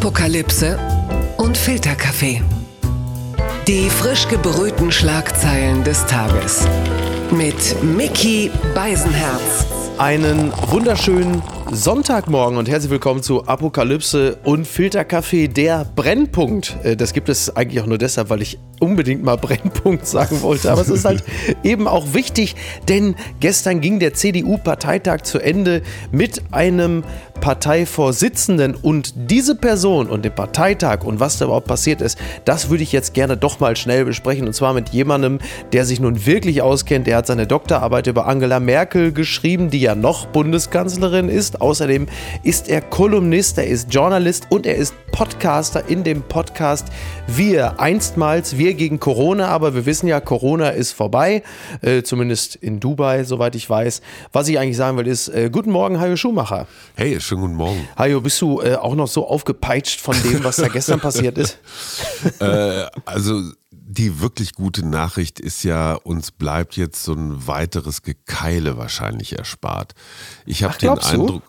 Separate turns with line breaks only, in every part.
Apokalypse und Filterkaffee. Die frisch gebrühten Schlagzeilen des Tages. Mit Mickey Beisenherz.
Einen wunderschönen Sonntagmorgen und herzlich willkommen zu Apokalypse und Filterkaffee, der Brennpunkt. Äh, Das gibt es eigentlich auch nur deshalb, weil ich unbedingt mal Brennpunkt sagen wollte. Aber es ist halt eben auch wichtig, denn gestern ging der CDU-Parteitag zu Ende mit einem Parteivorsitzenden und diese Person und den Parteitag und was da überhaupt passiert ist, das würde ich jetzt gerne doch mal schnell besprechen und zwar mit jemandem, der sich nun wirklich auskennt. Der hat seine Doktorarbeit über Angela Merkel geschrieben, die ja noch Bundeskanzlerin ist. Außerdem ist er Kolumnist, er ist Journalist und er ist Podcaster in dem Podcast Wir. Einstmals Wir gegen Corona, aber wir wissen ja, Corona ist vorbei, äh, zumindest in Dubai, soweit ich weiß. Was ich eigentlich sagen will, ist, äh, guten Morgen, Hajo Schumacher.
Hey, schönen guten Morgen.
Hajo, bist du äh, auch noch so aufgepeitscht von dem, was da gestern passiert ist?
Äh, also die wirklich gute Nachricht ist ja, uns bleibt jetzt so ein weiteres Gekeile wahrscheinlich erspart. Ich habe den
glaubst du?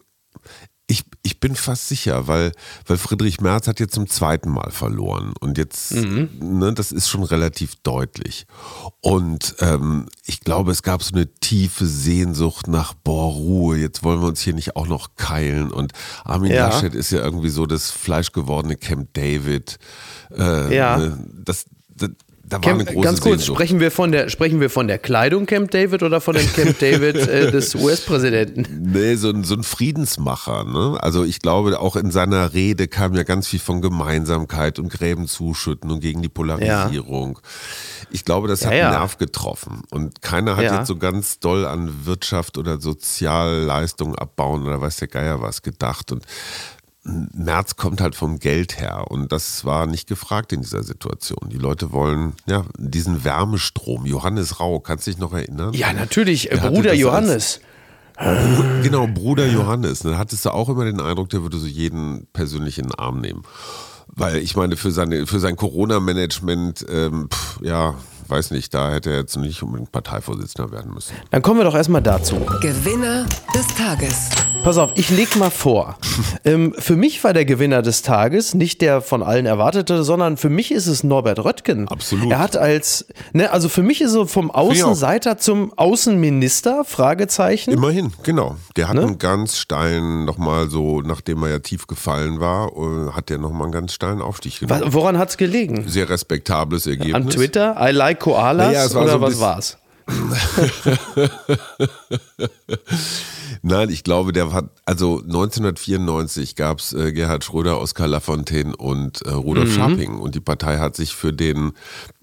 Ich, ich bin fast sicher, weil, weil Friedrich Merz hat jetzt zum zweiten Mal verloren. Und jetzt,
Mhm.
ne, das ist schon relativ deutlich. Und ähm, ich glaube, es gab so eine tiefe Sehnsucht nach, boah, Ruhe, jetzt wollen wir uns hier nicht auch noch keilen. Und Armin
Ja.
Laschet ist ja irgendwie so das fleischgewordene Camp David. Äh,
Ja.
ne, das, da war
Camp,
eine große
ganz kurz,
Sehnsucht.
sprechen wir, von der, sprechen wir von der Kleidung Camp David oder von dem Camp David äh, des US-Präsidenten?
Nee, so ein, so ein Friedensmacher. Ne? Also ich glaube, auch in seiner Rede kam ja ganz viel von Gemeinsamkeit und Gräben zuschütten und gegen die Polarisierung. Ich glaube, das hat
Ja, ja.
einen Nerv getroffen. Und keiner hat
Ja.
jetzt so ganz doll an Wirtschaft oder Sozialleistungen abbauen oder weiß der Geier was gedacht. Und Merz kommt halt vom Geld her und das war nicht gefragt in dieser Situation. Die Leute wollen ja diesen Wärmestrom. Johannes Rau, kannst du dich noch erinnern?
Ja, natürlich,
Der
Bruder
als-
Johannes.
Bru- Genau, Bruder Johannes. Dann hattest du auch immer den Eindruck, der würde so jeden persönlich in den Arm nehmen. Weil ich meine, für, seine, für sein Corona-Management, ähm, ja, weiß nicht, da hätte er jetzt nicht unbedingt Parteivorsitzender werden müssen.
Dann kommen wir doch erstmal dazu.
Gewinner des Tages.
Pass auf, ich leg mal vor. ähm, für mich war der Gewinner des Tages nicht der von allen erwartete, sondern für mich ist es Norbert Röttgen.
Absolut.
Er hat als, ne, also für mich ist er vom Außenseiter zum Außenminister, Fragezeichen.
Immerhin, genau. Der hat
Ne?
einen ganz steilen, nochmal so, nachdem er ja tief gefallen war, äh, hat der nochmal einen ganz steilen Aufstieg genommen.
Woran hat's gelegen?
Sehr respektables Ergebnis.
An Twitter? I like Koalas?
Naja, war
oder
so
was war's?
Nein, ich glaube, der hat, also 1994 gab es äh, Gerhard Schröder, Oskar Lafontaine und äh,
Mhm.
Rudolf Scharping und die Partei hat sich für den,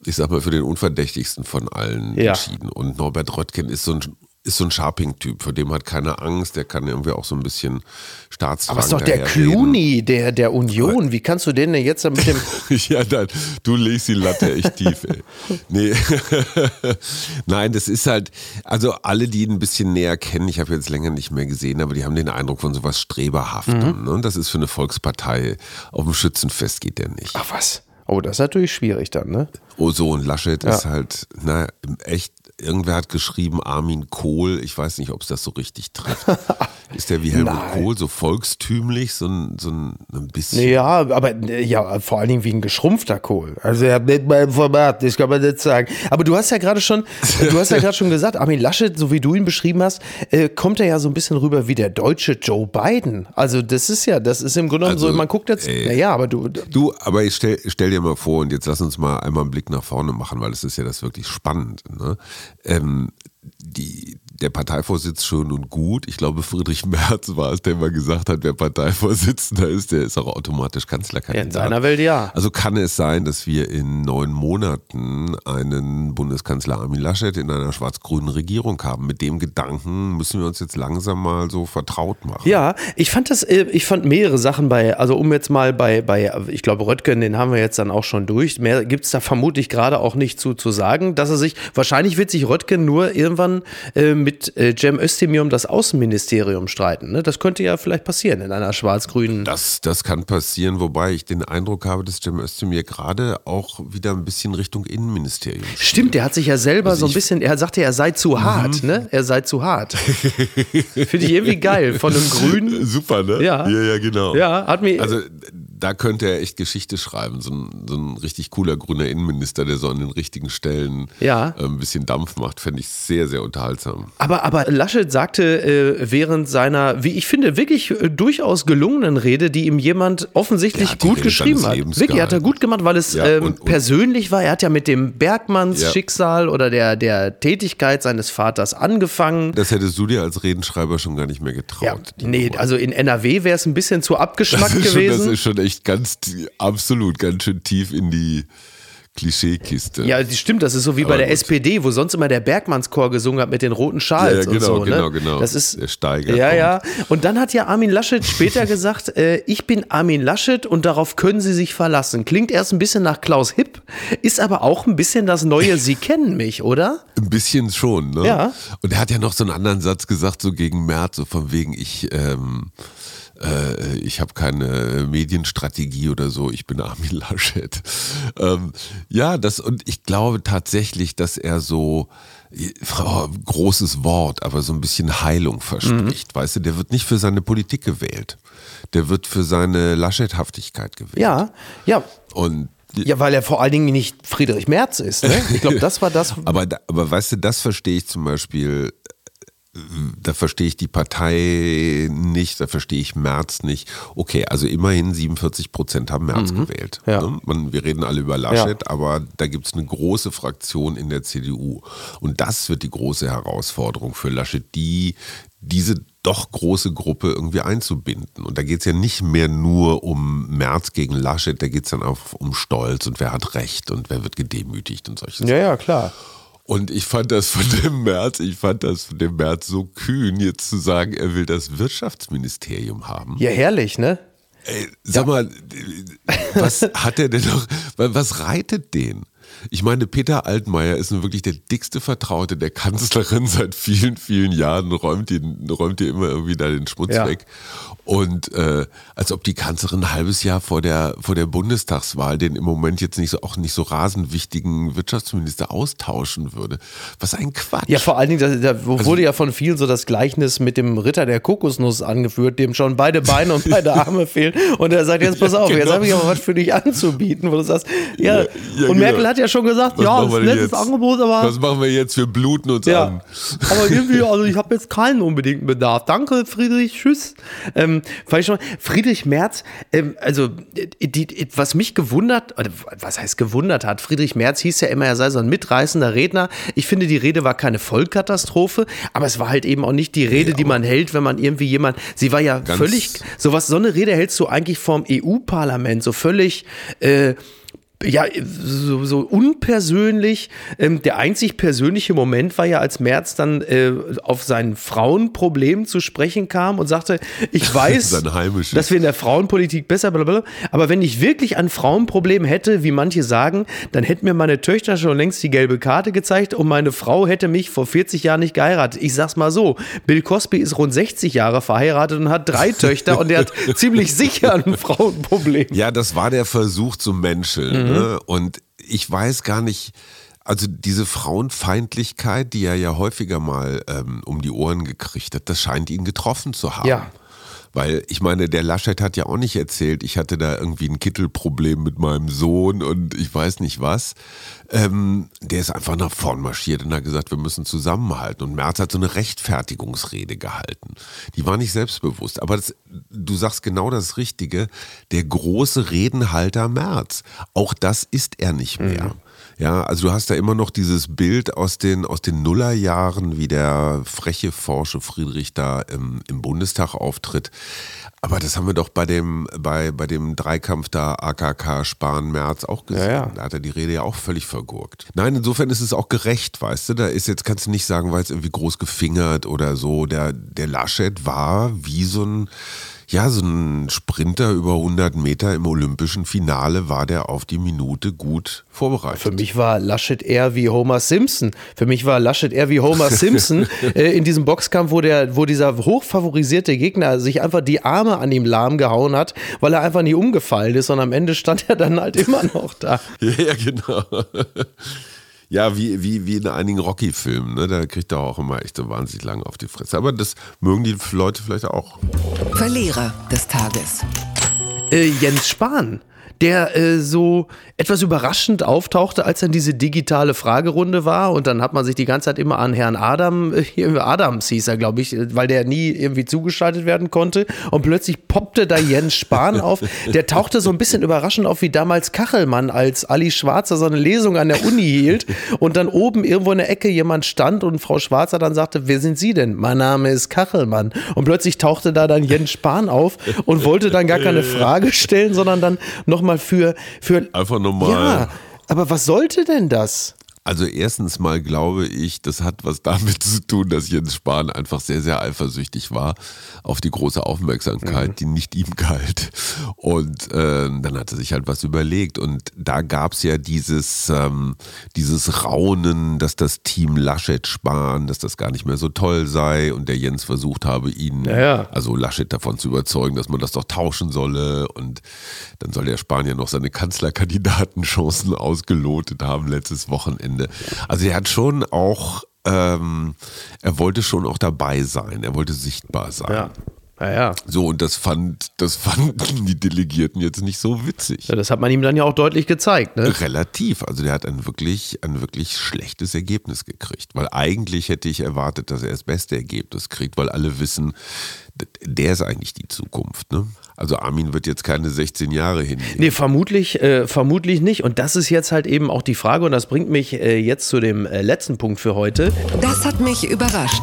ich sag mal, für den unverdächtigsten von allen
Ja.
entschieden. Und Norbert Röttgen ist so ein ist so ein Sharping-Typ, vor dem hat keine Angst, der kann irgendwie auch so ein bisschen Staatstragend
Aber ist doch der. Clooney der, der Union. Wie kannst du den denn jetzt mit dem.
ja, nein, du legst die Latte echt tief, ey. Nee. Nein, das ist halt, also alle, die ihn ein bisschen näher kennen, ich habe jetzt länger nicht mehr gesehen, aber die haben den Eindruck von sowas Streberhaftem.
Mhm.
Ne? Und das ist für eine Volkspartei, auf dem Schützenfest geht der nicht.
Ach was? Oh, das ist natürlich schwierig dann, ne?
Oh so, und Laschet
Ja.
ist halt, na, echt, irgendwer hat geschrieben, Armin Kohl, ich weiß nicht, ob es das so richtig trifft. ist der wie Helmut. Kohl, so volkstümlich, so ein, so ein, ein bisschen.
Ja, aber ja, vor allen Dingen wie ein geschrumpfter Kohl. Also er hat nicht mal ein Format, das kann man nicht sagen. Aber du hast ja gerade schon, du hast ja gerade schon gesagt, Armin Laschet, so wie du ihn beschrieben hast, äh, kommt er ja so ein bisschen rüber wie der deutsche Joe Biden. Also das ist ja, das ist im Grunde genommen
Also,
so, man guckt jetzt, naja, aber du,
Du, aber ich stell, stell dir mal vor, und jetzt lass uns mal einmal einen Blick nach vorne machen, weil es ist ja das wirklich spannend. Ne? Ähm, die, der Parteivorsitz schön und gut. Ich glaube, Friedrich Merz war es, der mal gesagt hat, wer Parteivorsitzender ist, der ist auch automatisch Kanzlerkandidat.
in seiner Welt ja.
Also kann es sein, dass wir in neun Monaten einen Bundeskanzler Armin Laschet in einer schwarz-grünen Regierung haben. Mit dem Gedanken müssen wir uns jetzt langsam mal so vertraut machen.
Ja, ich fand das, äh, ich fand mehrere Sachen bei, also um jetzt mal bei, bei ich glaube, Röttgen, den haben wir jetzt dann auch schon durch. Mehr gibt es da vermutlich gerade auch nicht zu, zu sagen, dass er sich, wahrscheinlich wird sich Röttgen nur irgendwann äh, mit äh, Cem Özdemir um das Außenministerium streiten. Ne? Das könnte ja vielleicht passieren in einer schwarz-grünen.
Das, das kann passieren, wobei ich den Eindruck habe, dass Cem Özdemir gerade auch wieder ein bisschen Richtung Innenministerium steht.
Stimmt, der hat sich ja selber
Also
so ein bisschen, er sagte, er sei zu hart, ne? Er sei zu hart. Finde ich irgendwie geil. Von einem Grünen.
Super, ne?
Ja.
Ja, ja, genau.
Ja, hat mir.
Also da könnte er echt Geschichte schreiben. So ein, so ein richtig cooler grüner Innenminister, der so an den richtigen Stellen
Ja.
äh, ein bisschen Dampf macht, fände ich sehr, sehr unterhaltsam.
Aber, aber Laschet sagte äh, während seiner, wie ich finde, wirklich äh, durchaus gelungenen Rede, die ihm jemand offensichtlich gut geschrieben hat.
Lebens
Wirklich, hat er gut gemacht, weil es
Ja,
ähm,
und- und-
persönlich war. Er hat ja mit dem Bergmanns
Ja.
Schicksal oder der, der Tätigkeit seines Vaters angefangen.
Das hättest du dir als Redenschreiber schon gar nicht mehr getraut.
Ja, nee,
Nummer.
also in NRW wäre es ein bisschen zu abgeschmackt
ist, schon, das
gewesen.
ist schon echt ganz, tie- absolut ganz schön tief in die Klischeekiste.
ja, das stimmt, das ist so wie bei
Aber
der
gut.
SPD, wo sonst immer der Bergmannschor gesungen hat mit den roten
Ja,
Schals
ja,
und
genau,
so.
genau,
ne?
genau.
Das ist,
Der Steiger
Ja, ja. Und dann hat ja Armin Laschet später gesagt, äh, ich bin Armin Laschet und darauf können Sie sich verlassen. Klingt erst ein bisschen nach Klaus Hipp, ist aber auch ein bisschen das neue Sie kennen mich, oder?
Ein bisschen schon, ne?
Ja.
Und er hat ja noch so einen anderen Satz gesagt, so gegen Merz, so von wegen, ich, ähm, äh, ich habe keine Medienstrategie oder so, ich bin Armin Laschet. Ähm, ja, das, und ich glaube tatsächlich, dass er so, oh, großes Wort, aber so ein bisschen Heilung verspricht,
Mhm.
weißt du, der wird nicht für seine Politik gewählt. Der wird für seine Laschethaftigkeit gewählt.
Ja, ja.
Und
Ja, weil er vor allen Dingen nicht Friedrich Merz ist. Ne? Ich glaube, das war das.
Aber, aber weißt du, das verstehe ich zum Beispiel, da verstehe ich die Partei nicht, da verstehe ich Merz nicht. Okay, also immerhin 47 Prozent haben Merz gewählt.
Mhm. Ja.
ne? Man, wir reden alle über Laschet, aber da gibt es eine große Fraktion in der CDU. Und das wird die große Herausforderung für Laschet, die diese doch große Gruppe irgendwie einzubinden. Und da geht es ja nicht mehr nur um Merz gegen Laschet, da geht es dann auch um Stolz und wer hat Recht und wer wird gedemütigt und solche
Ja, ja, klar.
Und ich fand das von dem März, ich fand das von dem März so kühn, jetzt zu sagen, er will das Wirtschaftsministerium haben.
Ja, herrlich, ne?
Ey, sag mal, was hat er denn noch, was reitet den? Ich meine, Peter Altmaier ist nun wirklich der dickste Vertraute der Kanzlerin seit vielen, vielen Jahren, räumt ihr, räumt ihr immer irgendwie da den Schmutz
Ja.
weg. Und äh, als ob die Kanzlerin ein halbes Jahr vor der, vor der Bundestagswahl den im Moment jetzt nicht so, auch nicht so rasend wichtigen Wirtschaftsminister austauschen würde. Was ein Quatsch.
Ja, vor allen Dingen, da, da
Also
wurde ja von vielen so das Gleichnis mit dem Ritter der Kokosnuss angeführt, dem schon beide Beine und beide Arme fehlen. Und er sagt, jetzt pass auf, jetzt
genau.
habe ich aber was für dich anzubieten, wo du sagst, ja.
Ja, ja,
und
genau.
Merkel hat ja schon gesagt,
Was
ja, das ist nettes? Angebot, aber.
Was machen wir jetzt? Wir bluten uns
ja,
an.
aber irgendwie, also ich habe jetzt keinen unbedingten Bedarf. Danke, Friedrich, tschüss. Ähm, schon, Friedrich Merz, ähm, also die, die, was mich gewundert, oder was heißt gewundert hat, Friedrich Merz hieß ja immer, er sei so ein mitreißender Redner. Ich finde, die Rede war keine Vollkatastrophe, aber es war halt eben auch nicht die Rede, die man hält, wenn man irgendwie jemand, sie war ja völlig, sowas, so eine Rede hältst du eigentlich vom EU-Parlament, so völlig, äh, ja, so, so unpersönlich. Ähm, der einzig persönliche Moment war ja, als Merz dann äh, auf sein Frauenproblem zu sprechen kam und sagte, ich weiß, dass wir in der Frauenpolitik besser, blablabla, aber wenn ich wirklich ein Frauenproblem hätte, wie manche sagen, dann hätten mir meine Töchter schon längst die gelbe Karte gezeigt und meine Frau hätte mich vor 40 Jahren nicht geheiratet. Ich sag's mal so, Bill Cosby ist rund 60 Jahre verheiratet und hat drei Töchter und der hat ziemlich sicher ein Frauenproblem.
Ja, das war der Versuch zum Menscheln.
Mhm.
Ne? Und ich weiß gar nicht, also diese Frauenfeindlichkeit, die er ja häufiger mal ähm, um die Ohren gekriegt hat, das scheint ihn getroffen zu haben.
Ja.
Weil ich meine, der Laschet hat ja auch nicht erzählt, ich hatte da irgendwie ein Kittelproblem mit meinem Sohn und ich weiß nicht was. Ähm, der ist einfach nach vorn marschiert und hat gesagt, wir müssen zusammenhalten. Und Merz hat so eine Rechtfertigungsrede gehalten. Die war nicht selbstbewusst. Aber das, du sagst genau das Richtige. Der große Redenhalter Merz. Auch das ist er nicht mehr. Ja, also du hast da immer noch dieses Bild aus den, aus den Nullerjahren, wie der freche, forsche Friedrich da im, im Bundestag auftritt. Aber das haben wir doch bei dem, bei, bei dem Dreikampf da AKK Spahn Merz auch gesehen.
Ja, ja.
Da hat er die Rede ja auch völlig vergurkt. Nein, insofern ist es auch gerecht, weißt du. Da ist jetzt, kannst du nicht sagen, weil es irgendwie groß gefingert oder so. Der, der Laschet war wie so ein, ja, so ein Sprinter über 100 Meter im olympischen Finale war der auf die Minute gut vorbereitet.
Für mich war Laschet eher wie Homer Simpson. Für mich war Laschet eher wie Homer Simpson äh, in diesem Boxkampf, wo, der, wo dieser hochfavorisierte Gegner sich einfach die Arme an ihm lahm gehauen hat, weil er einfach nie umgefallen ist und am Ende stand er dann halt immer noch da.
Ja, ja, genau. Ja, wie, wie, wie in einigen Rocky-Filmen, ne? da kriegt er auch immer echt so wahnsinnig lange auf die Fresse. Aber das mögen die Leute vielleicht auch.
Verlierer des Tages.
äh, Jens Spahn der äh, so etwas überraschend auftauchte, als dann diese digitale Fragerunde war. Und dann hat man sich die ganze Zeit immer an Herrn Adam, äh, hier Adams hieß er, glaube ich, weil der nie irgendwie zugeschaltet werden konnte. Und plötzlich poppte da Jens Spahn auf. Der tauchte so ein bisschen überraschend auf wie damals Kachelmann, als Ali Schwarzer so eine Lesung an der Uni hielt und dann oben irgendwo in der Ecke jemand stand und Frau Schwarzer dann sagte, wer sind Sie denn? Mein Name ist Kachelmann. Und plötzlich tauchte da dann Jens Spahn auf und wollte dann gar keine Frage stellen, sondern dann nochmal für, für.
Einfach nochmal.
Ja, aber was sollte denn das?
Also erstens mal glaube ich, das hat was damit zu tun, dass Jens Spahn einfach sehr, sehr eifersüchtig war auf die große Aufmerksamkeit, mhm. die nicht ihm galt. Und äh, dann hat er sich halt was überlegt. Und da gab es ja dieses, ähm, dieses Raunen, dass das Team Laschet Spahn, dass das gar nicht mehr so toll sei und der Jens versucht habe, ihn,
ja, ja.
also Laschet davon zu überzeugen, dass man das doch tauschen solle. Und dann soll der Spanier noch seine Kanzlerkandidatenchancen ausgelotet haben letztes Wochenende. Ende. Also er hat schon auch, ähm, er wollte schon auch dabei sein, er wollte sichtbar sein.
Ja. Ja, ja.
So, und das fand, das fanden die Delegierten jetzt nicht so witzig.
Ja, das hat man ihm dann ja auch deutlich gezeigt, ne?
Relativ. Also der hat ein wirklich, ein wirklich schlechtes Ergebnis gekriegt. Weil eigentlich hätte ich erwartet, dass er das beste Ergebnis kriegt, weil alle wissen, der ist eigentlich die Zukunft, ne? Also Armin wird jetzt keine 16 Jahre hin.
Nee, vermutlich, äh, vermutlich nicht. Und das ist jetzt halt eben auch die Frage, und das bringt mich äh, jetzt zu dem äh, letzten Punkt für heute.
Das hat mich überrascht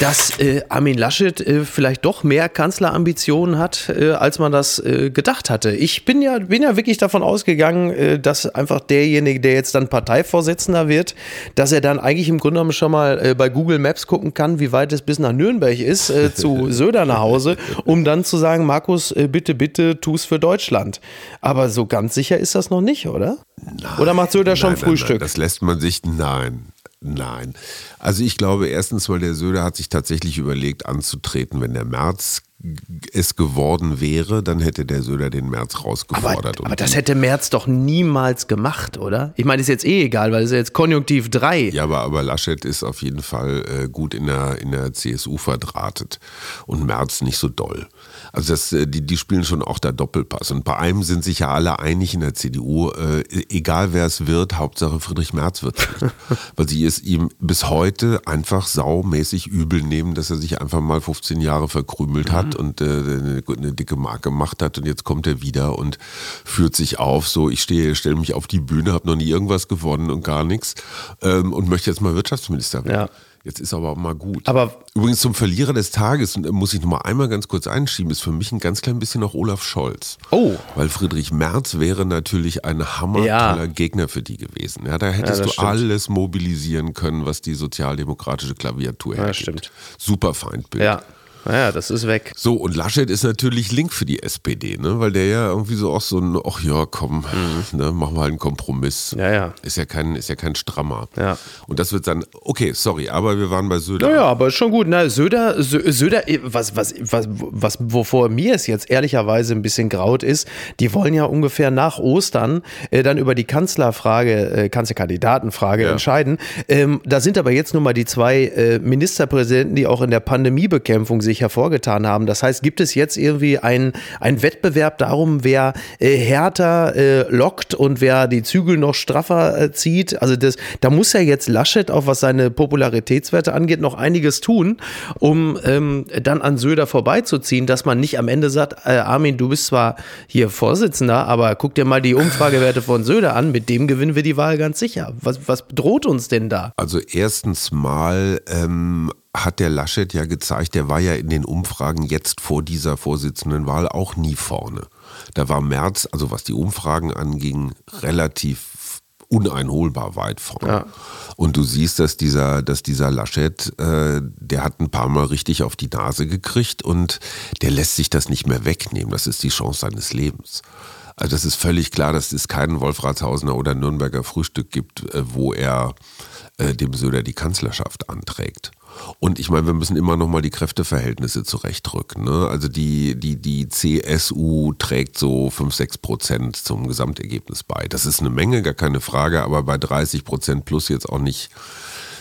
dass äh, Armin Laschet äh, vielleicht doch mehr Kanzlerambitionen hat, äh, als man das äh, gedacht hatte. Ich bin ja, bin ja wirklich davon ausgegangen, äh, dass einfach derjenige, der jetzt dann Parteivorsitzender wird, dass er dann eigentlich im Grunde genommen schon mal äh, bei Google Maps gucken kann, wie weit es bis nach Nürnberg ist, zu Söder nach Hause, um dann zu sagen, Markus, bitte, bitte, tu's für Deutschland. Aber so ganz sicher ist das noch nicht, oder?
Nein,
oder macht Söder schon
nein,
Frühstück? Nein,
das lässt man sich, nein. Nein. Also ich glaube erstens, weil der Söder hat sich tatsächlich überlegt anzutreten, wenn der März es geworden wäre, dann hätte der Söder den März rausgefordert.
Aber, aber das hätte März doch niemals gemacht, oder? Ich meine, ist jetzt eh egal, weil es ist jetzt Konjunktiv 3.
Ja, aber, aber Laschet ist auf jeden Fall äh, gut in der, in der CSU verdrahtet und März nicht so doll. Also das, äh, die, die spielen schon auch da Doppelpass. Und bei einem sind sich ja alle einig in der CDU, äh, egal wer es wird, Hauptsache Friedrich Merz wird es Weil sie es ihm bis heute einfach saumäßig übel nehmen, dass er sich einfach mal 15 Jahre verkrümelt mhm. Und äh, eine, eine, dicke Marke gemacht hat. Und jetzt kommt er wieder und führt sich auf, so ich stehe, stelle mich auf die Bühne, habe noch nie irgendwas gewonnen und gar nichts ähm, und möchte jetzt mal Wirtschaftsminister werden.
Ja.
Jetzt ist aber auch mal gut.
Aber
Übrigens zum Verlierer des Tages, und muss ich noch mal einmal ganz kurz einschieben, ist für mich ein ganz klein bisschen auch Olaf Scholz.
Oh.
Weil Friedrich Merz wäre natürlich ein hammertoller ja. Gegner für die gewesen. Ja, da hättest ja, du stimmt. alles mobilisieren können, was die sozialdemokratische Klaviatur hergibt. Ja, stimmt. Super Feindbild.
Ja. Naja, das ist weg.
So, und Laschet ist natürlich link für die SPD, ne? weil der ja irgendwie so auch so ein, ach ja, komm, mhm. ne, machen wir halt einen Kompromiss.
Ja, ja.
Ist ja kein, ist ja kein Strammer.
Ja.
Und das wird dann, okay, sorry, aber wir waren bei Söder.
Ja, ja, aber ist schon gut. Na, Söder, Söder, was, was, was, was, wovor mir es jetzt ehrlicherweise ein bisschen graut ist, die wollen ja ungefähr nach Ostern äh, dann über die Kanzlerfrage, äh, Kanzlerkandidatenfrage ja. entscheiden. Ähm, da sind aber jetzt nun mal die zwei äh, Ministerpräsidenten, die auch in der Pandemiebekämpfung sich sich hervorgetan haben. Das heißt, gibt es jetzt irgendwie einen Wettbewerb darum, wer äh, härter äh, lockt und wer die Zügel noch straffer äh, zieht? Also das, da muss ja jetzt Laschet, auch was seine Popularitätswerte angeht, noch einiges tun, um ähm, dann an Söder vorbeizuziehen, dass man nicht am Ende sagt, äh, Armin, du bist zwar hier Vorsitzender, aber guck dir mal die Umfragewerte von Söder an, mit dem gewinnen wir die Wahl ganz sicher. Was, was droht uns denn da?
Also erstens mal ähm, hat der Laschet ja gezeigt, der war ja in den Umfragen jetzt vor dieser Vorsitzendenwahl auch nie vorne. Da war Merz, also was die Umfragen anging, relativ uneinholbar weit vorne. Ja. Und du siehst, dass dieser, dass dieser Laschet, äh, der hat ein paar Mal richtig auf die Nase gekriegt und der lässt sich das nicht mehr wegnehmen. Das ist die Chance seines Lebens. Also das ist völlig klar, dass es keinen Wolfratshausener oder Nürnberger Frühstück gibt, äh, wo er äh, dem Söder die Kanzlerschaft anträgt. Und ich meine, wir müssen immer noch mal die Kräfteverhältnisse zurechtrücken. Ne? Also die, die, die CSU trägt so 5, 6 Prozent zum Gesamtergebnis bei. Das ist eine Menge, gar keine Frage, aber bei 30 Prozent plus jetzt auch nicht,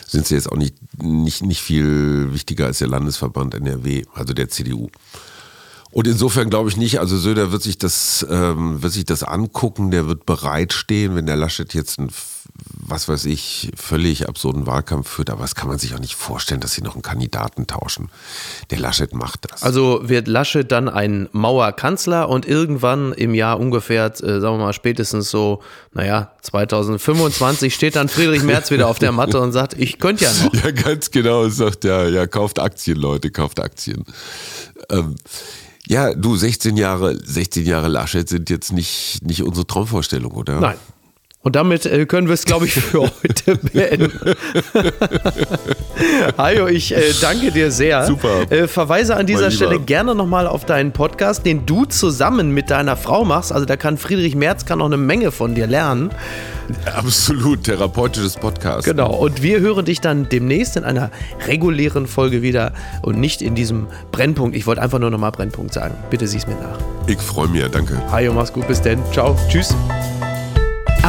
sind sie jetzt auch nicht, nicht, nicht viel wichtiger als der Landesverband NRW, also der CDU. Und insofern glaube ich nicht, also Söder wird sich das, ähm, wird sich das angucken, der wird bereitstehen, wenn der Laschet jetzt ein, was weiß ich, völlig absurden Wahlkampf führt, aber das kann man sich auch nicht vorstellen, dass sie noch einen Kandidaten tauschen. Der Laschet macht das.
Also wird Laschet dann ein Mauerkanzler und irgendwann im Jahr ungefähr, äh, sagen wir mal spätestens so, naja, 2025 steht dann Friedrich Merz wieder auf der Matte und sagt, ich könnte ja noch.
Ja, ganz genau, sagt ja, ja, kauft Aktien, Leute, kauft Aktien. Ähm, ja, du, 16 Jahre, 16 Jahre Laschet sind jetzt nicht, nicht unsere Traumvorstellung, oder?
Nein. Und damit äh, können wir es, glaube ich, für heute beenden. Hajo, ich äh, danke dir sehr.
Super.
Äh, verweise an dieser. Stelle gerne nochmal auf deinen Podcast, den du zusammen mit deiner Frau machst. Also da kann Friedrich Merz kann noch eine Menge von dir lernen.
Absolut, therapeutisches Podcast.
Genau. Und wir hören dich dann demnächst in einer regulären Folge wieder und nicht in diesem Brennpunkt. Ich wollte einfach nur nochmal Brennpunkt sagen. Bitte sieh's mir nach.
Ich freue mich, danke.
Hajo, mach's gut. Bis denn. Ciao. Tschüss.